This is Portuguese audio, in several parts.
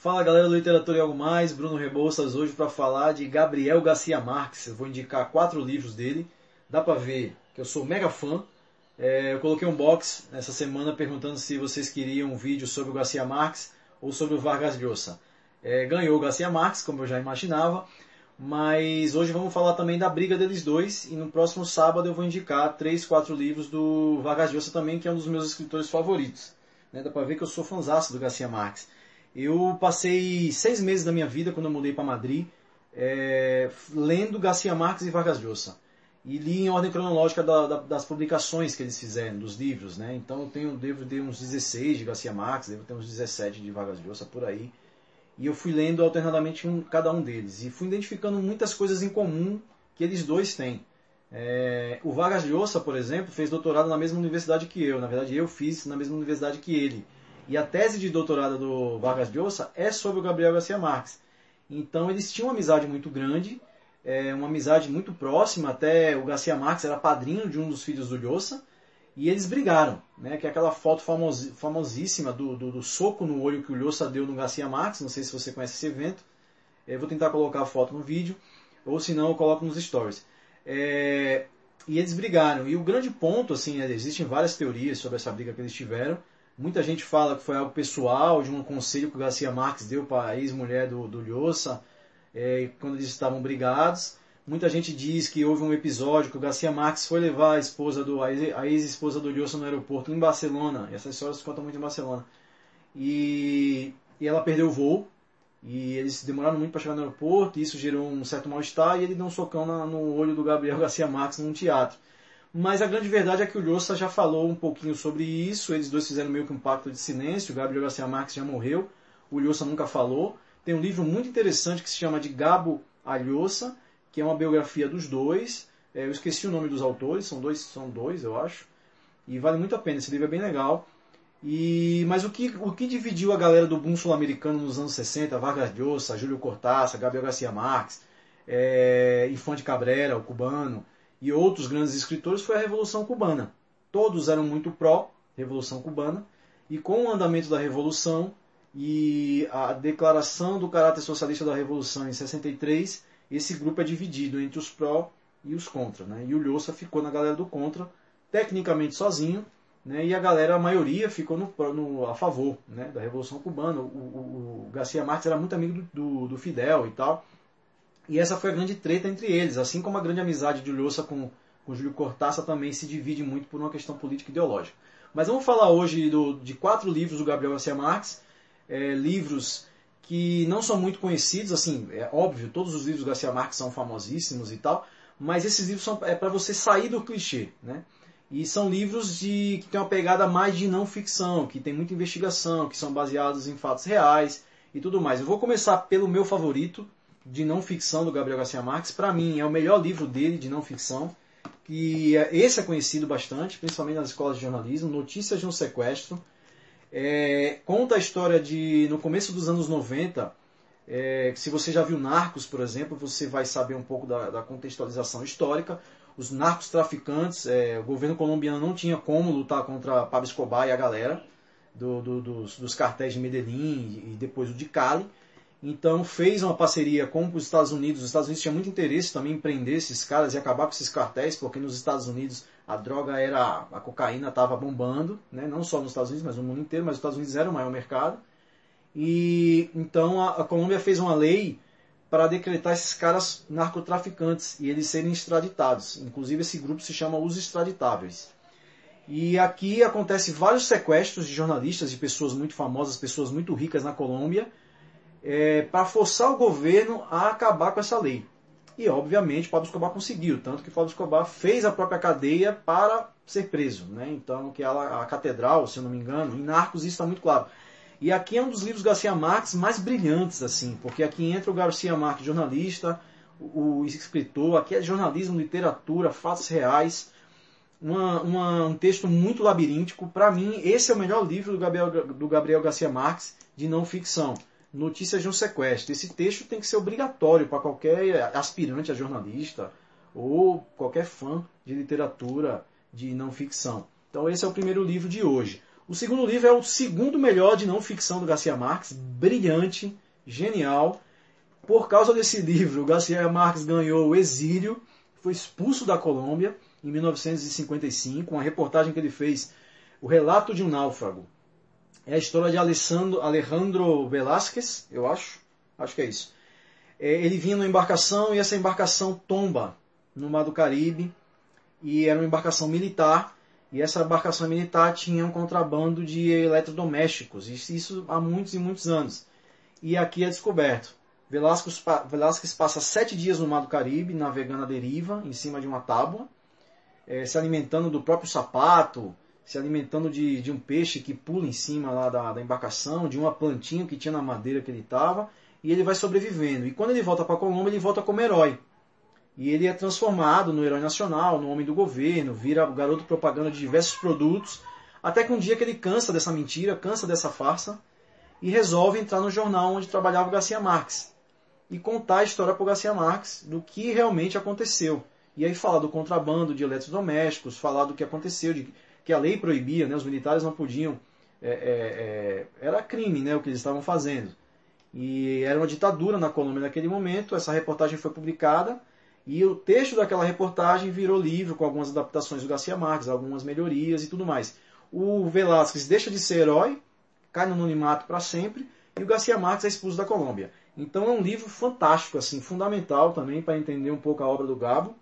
Fala galera do Literatura e Algo Mais, Bruno Rebouças hoje para falar de Gabriel Garcia Marques. Eu vou indicar quatro livros dele. Dá para ver que eu sou mega fã. É, eu coloquei um box essa semana perguntando se vocês queriam um vídeo sobre o Garcia Marques ou sobre o Vargas Llosa. É, ganhou o Garcia Marques, como eu já imaginava, mas hoje vamos falar também da briga deles dois e no próximo sábado eu vou indicar três, quatro livros do Vargas Llosa também, que é um dos meus escritores favoritos. Né? Dá para ver que eu sou fãzaço do Garcia Marques. Eu passei seis meses da minha vida, quando eu mudei para Madrid, é, lendo Garcia Marques e Vargas Llosa. E li em ordem cronológica da, da, das publicações que eles fizeram, dos livros. Né? Então eu tenho, devo ter uns 16 de Garcia Marques, devo ter uns 17 de Vargas Llosa, por aí. E eu fui lendo alternadamente um, cada um deles. E fui identificando muitas coisas em comum que eles dois têm. É, o Vargas Llosa, por exemplo, fez doutorado na mesma universidade que eu. Na verdade, eu fiz na mesma universidade que ele. E a tese de doutorado do Vargas Llosa é sobre o Gabriel Garcia Marques. Então eles tinham uma amizade muito grande, é, uma amizade muito próxima, até o Garcia Marques era padrinho de um dos filhos do Llosa, e eles brigaram, né? que é aquela foto famos, famosíssima do, do, do, soco no olho que o Llosa deu no Garcia Marques, não sei se você conhece esse evento, eu é, vou tentar colocar a foto no vídeo, ou se não eu coloco nos stories. É, e eles brigaram, e o grande ponto, assim, é, existem várias teorias sobre essa briga que eles tiveram, Muita gente fala que foi algo pessoal, de um conselho que o Garcia Marques deu para a ex-mulher do, do Lhosa, é, quando eles estavam brigados. Muita gente diz que houve um episódio que o Garcia Marques foi levar a esposa do a ex-esposa do Lhosa no aeroporto em Barcelona. E essas histórias se contam muito em Barcelona. E, e ela perdeu o voo. E eles demoraram muito para chegar no aeroporto. E isso gerou um certo mal-estar. E ele deu um socão na, no olho do Gabriel Garcia Marques num teatro. Mas a grande verdade é que o Lhosa já falou um pouquinho sobre isso. Eles dois fizeram meio que um pacto de silêncio. O Gabriel Garcia Marques já morreu. O Lhosa nunca falou. Tem um livro muito interessante que se chama de Gabo Alhosa, que é uma biografia dos dois. É, eu esqueci o nome dos autores, são dois, são dois, eu acho. E vale muito a pena, esse livro é bem legal. E, mas o que, o que dividiu a galera do boom sul-americano nos anos 60, Vargas Llosa, Júlio Cortázar, Gabriel Garcia Marques, é, Infante Cabrera, o cubano, e outros grandes escritores foi a Revolução Cubana. Todos eram muito pró-Revolução Cubana, e com o andamento da Revolução e a declaração do caráter socialista da Revolução em 63, esse grupo é dividido entre os pró e os contra. Né? E o Lhosa ficou na galera do contra, tecnicamente sozinho, né? e a galera, a maioria, ficou no, no a favor né? da Revolução Cubana. O, o, o Garcia Marques era muito amigo do, do, do Fidel e tal. E essa foi a grande treta entre eles, assim como a grande amizade de Lhosa com, com Júlio Cortázar também se divide muito por uma questão política e ideológica. Mas vamos falar hoje do, de quatro livros do Gabriel Garcia Marques, é, livros que não são muito conhecidos, assim, é óbvio, todos os livros do Garcia Marques são famosíssimos e tal, mas esses livros são é para você sair do clichê, né? E são livros de que tem uma pegada mais de não ficção, que tem muita investigação, que são baseados em fatos reais e tudo mais. Eu vou começar pelo meu favorito, de não ficção do Gabriel Garcia Marques. Para mim, é o melhor livro dele de não ficção. E é, esse é conhecido bastante, principalmente nas escolas de jornalismo. Notícias de um sequestro. É, conta a história de, no começo dos anos 90, é, se você já viu Narcos, por exemplo, você vai saber um pouco da, da contextualização histórica. Os narcos traficantes, é, o governo colombiano não tinha como lutar contra Pablo Escobar e a galera do, do, dos, dos cartéis de Medellín e depois o de Cali. Então fez uma parceria com os Estados Unidos. Os Estados Unidos tinham muito interesse também em prender esses caras e acabar com esses cartéis, porque nos Estados Unidos a droga era. a cocaína estava bombando, né? não só nos Estados Unidos, mas no mundo inteiro, mas os Estados Unidos era o maior mercado. E então a, a Colômbia fez uma lei para decretar esses caras narcotraficantes e eles serem extraditados. Inclusive esse grupo se chama os extraditáveis. E aqui acontece vários sequestros de jornalistas, de pessoas muito famosas, pessoas muito ricas na Colômbia é, para forçar o governo a acabar com essa lei. E, obviamente, Pablo Escobar conseguiu, tanto que Pablo Escobar fez a própria cadeia para ser preso. Né? Então, que ela, a catedral, se eu não me engano, em Narcos isso está muito claro. E aqui é um dos livros Garcia Marques mais brilhantes, assim, porque aqui entra o Garcia Marques, jornalista, o, o escritor, aqui é jornalismo, literatura, fatos reais, uma, uma, um texto muito labiríntico. Para mim, esse é o melhor livro do Gabriel, do Gabriel Garcia Marques de não ficção notícias de um sequestro. Esse texto tem que ser obrigatório para qualquer aspirante a jornalista ou qualquer fã de literatura de não ficção. Então esse é o primeiro livro de hoje. O segundo livro é o segundo melhor de não ficção do Garcia Marques, brilhante, genial. Por causa desse livro, o Garcia Marques ganhou o exílio, foi expulso da Colômbia em 1955, uma reportagem que ele fez, O Relato de um Náufrago. É a história de Alessandro, Alejandro Velázquez, eu acho, acho que é isso. É, ele vinha numa embarcação e essa embarcação tomba no Mar do Caribe e era uma embarcação militar e essa embarcação militar tinha um contrabando de eletrodomésticos, isso há muitos e muitos anos. E aqui é descoberto. Velasquez passa sete dias no Mar do Caribe, navegando à deriva, em cima de uma tábua, é, se alimentando do próprio sapato, se alimentando de, de um peixe que pula em cima lá da, da embarcação, de uma plantinha que tinha na madeira que ele estava, e ele vai sobrevivendo. E quando ele volta para Colômbia, ele volta como herói. E ele é transformado no herói nacional, no homem do governo, vira garoto propaganda de diversos produtos, até que um dia que ele cansa dessa mentira, cansa dessa farsa, e resolve entrar no jornal onde trabalhava o Garcia Marques e contar a história para o Garcia Marques do que realmente aconteceu. E aí falar do contrabando de eletrodomésticos, falar do que aconteceu, de que a lei proibia, né, os militares não podiam, é, é, é, era crime né, o que eles estavam fazendo. E era uma ditadura na Colômbia naquele momento, essa reportagem foi publicada e o texto daquela reportagem virou livro com algumas adaptações do Garcia Marques, algumas melhorias e tudo mais. O Velázquez deixa de ser herói, cai no anonimato para sempre, e o Garcia Marques é expulso da Colômbia. Então é um livro fantástico, assim, fundamental também para entender um pouco a obra do Gabo.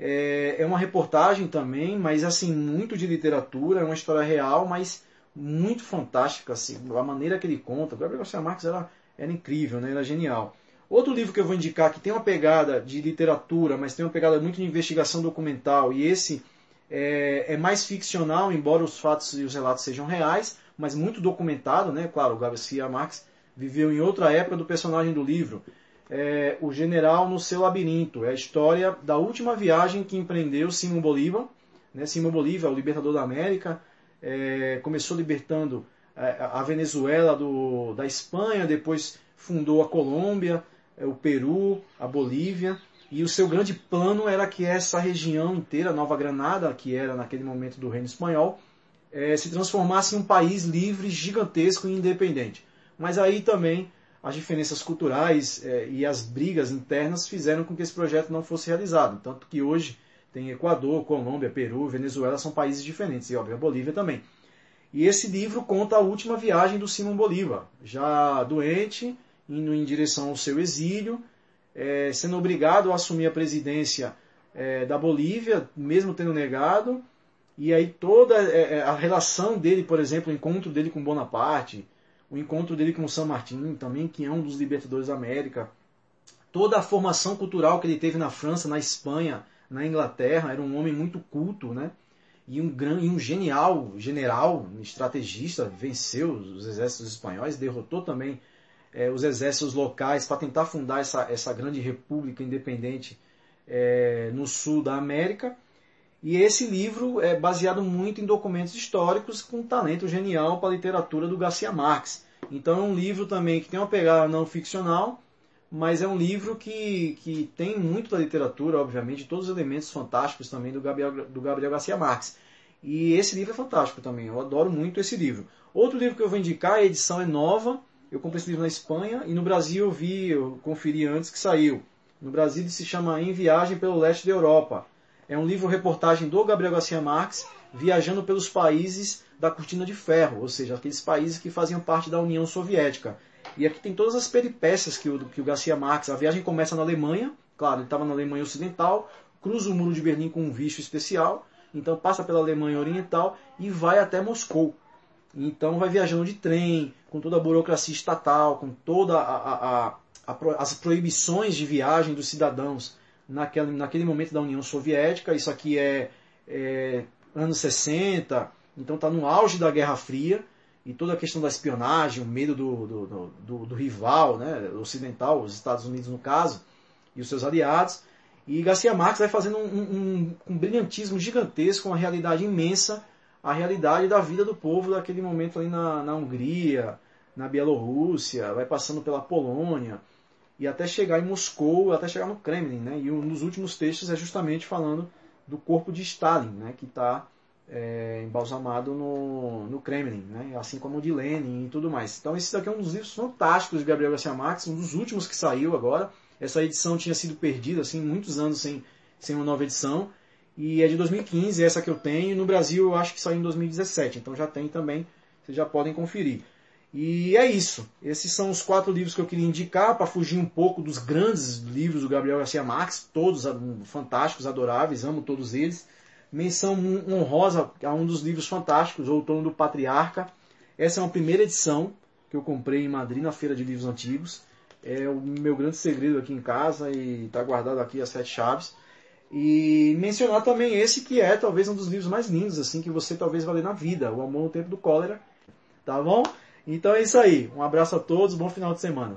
É, é, uma reportagem também, mas assim muito de literatura, é uma história real, mas muito fantástica, assim, a maneira que ele conta. O Gabriel Garcia Marques era, era incrível, né? era genial. Outro livro que eu vou indicar que tem uma pegada de literatura, mas tem uma pegada muito de investigação documental, e esse é, é, mais ficcional, embora os fatos e os relatos sejam reais, mas muito documentado, né? Claro, o Garcia Marques viveu em outra época do personagem do livro. É, o General no seu labirinto. É a história da última viagem que empreendeu Simão Bolívar. Né? Simão Bolívar, o libertador da América, é, começou libertando é, a Venezuela do, da Espanha, depois fundou a Colômbia, é, o Peru, a Bolívia, e o seu grande plano era que essa região inteira, Nova Granada, que era naquele momento do Reino Espanhol, é, se transformasse em um país livre, gigantesco e independente. Mas aí também as diferenças culturais é, e as brigas internas fizeram com que esse projeto não fosse realizado. Tanto que hoje tem Equador, Colômbia, Peru, Venezuela, são países diferentes, e óbvio, a Bolívia também. E esse livro conta a última viagem do Simão Bolívar, já doente, indo em direção ao seu exílio, é, sendo obrigado a assumir a presidência é, da Bolívia, mesmo tendo negado, e aí toda a relação dele, por exemplo, o encontro dele com Bonaparte, o encontro dele com San Martin, também, que é um dos libertadores da América, toda a formação cultural que ele teve na França, na Espanha, na Inglaterra, era um homem muito culto, né? E um, gran, e um genial general, estrategista, venceu os exércitos espanhóis, derrotou também é, os exércitos locais para tentar fundar essa, essa grande república independente é, no sul da América. E esse livro é baseado muito em documentos históricos com talento genial para a literatura do Garcia Marques. Então é um livro também que tem uma pegada não ficcional, mas é um livro que, que tem muito da literatura, obviamente, todos os elementos fantásticos também do Gabriel, do Gabriel Garcia Marques. E esse livro é fantástico também, eu adoro muito esse livro. Outro livro que eu vou indicar, a edição é nova, eu comprei esse livro na Espanha e no Brasil eu vi, eu conferi antes que saiu. No Brasil ele se chama Em Viagem pelo Leste da Europa. É um livro-reportagem do Gabriel Garcia Marques viajando pelos países da Cortina de Ferro, ou seja, aqueles países que faziam parte da União Soviética. E aqui tem todas as peripécias que o, que o Garcia Marques. A viagem começa na Alemanha, claro, ele estava na Alemanha Ocidental, cruza o Muro de Berlim com um visto especial, então passa pela Alemanha Oriental e vai até Moscou. Então vai viajando de trem, com toda a burocracia estatal, com todas as proibições de viagem dos cidadãos naquele, naquele momento da União Soviética. Isso aqui é, é anos 60, então está no auge da Guerra Fria e toda a questão da espionagem, o medo do, do, do, do rival né, ocidental, os Estados Unidos no caso, e os seus aliados. E Garcia Marques vai fazendo um, um, um brilhantismo gigantesco, uma realidade imensa, a realidade da vida do povo daquele momento ali na, na Hungria, na Bielorrússia, vai passando pela Polônia, e até chegar em Moscou, até chegar no Kremlin. Né? E um dos últimos textos é justamente falando do corpo de Stalin, né? que está é, embalsamado no, no Kremlin, né? assim como o de Lenin e tudo mais. Então esse daqui é um dos livros fantásticos de Gabriel Garcia Marques, um dos últimos que saiu agora. Essa edição tinha sido perdida, assim, muitos anos sem, sem uma nova edição. E é de 2015, essa que eu tenho. No Brasil eu acho que saiu em 2017, então já tem também, vocês já podem conferir. E é isso. Esses são os quatro livros que eu queria indicar para fugir um pouco dos grandes livros do Gabriel Garcia Marques, todos fantásticos, adoráveis, amo todos eles. Menção honrosa a um dos livros fantásticos, O Outono do Patriarca. Essa é uma primeira edição que eu comprei em Madrid na Feira de Livros Antigos. É o meu grande segredo aqui em casa e está guardado aqui as sete chaves. E mencionar também esse que é talvez um dos livros mais lindos assim que você talvez vai ler na vida, O Amor no Tempo do Cólera. Tá bom? Então é isso aí. Um abraço a todos, bom final de semana.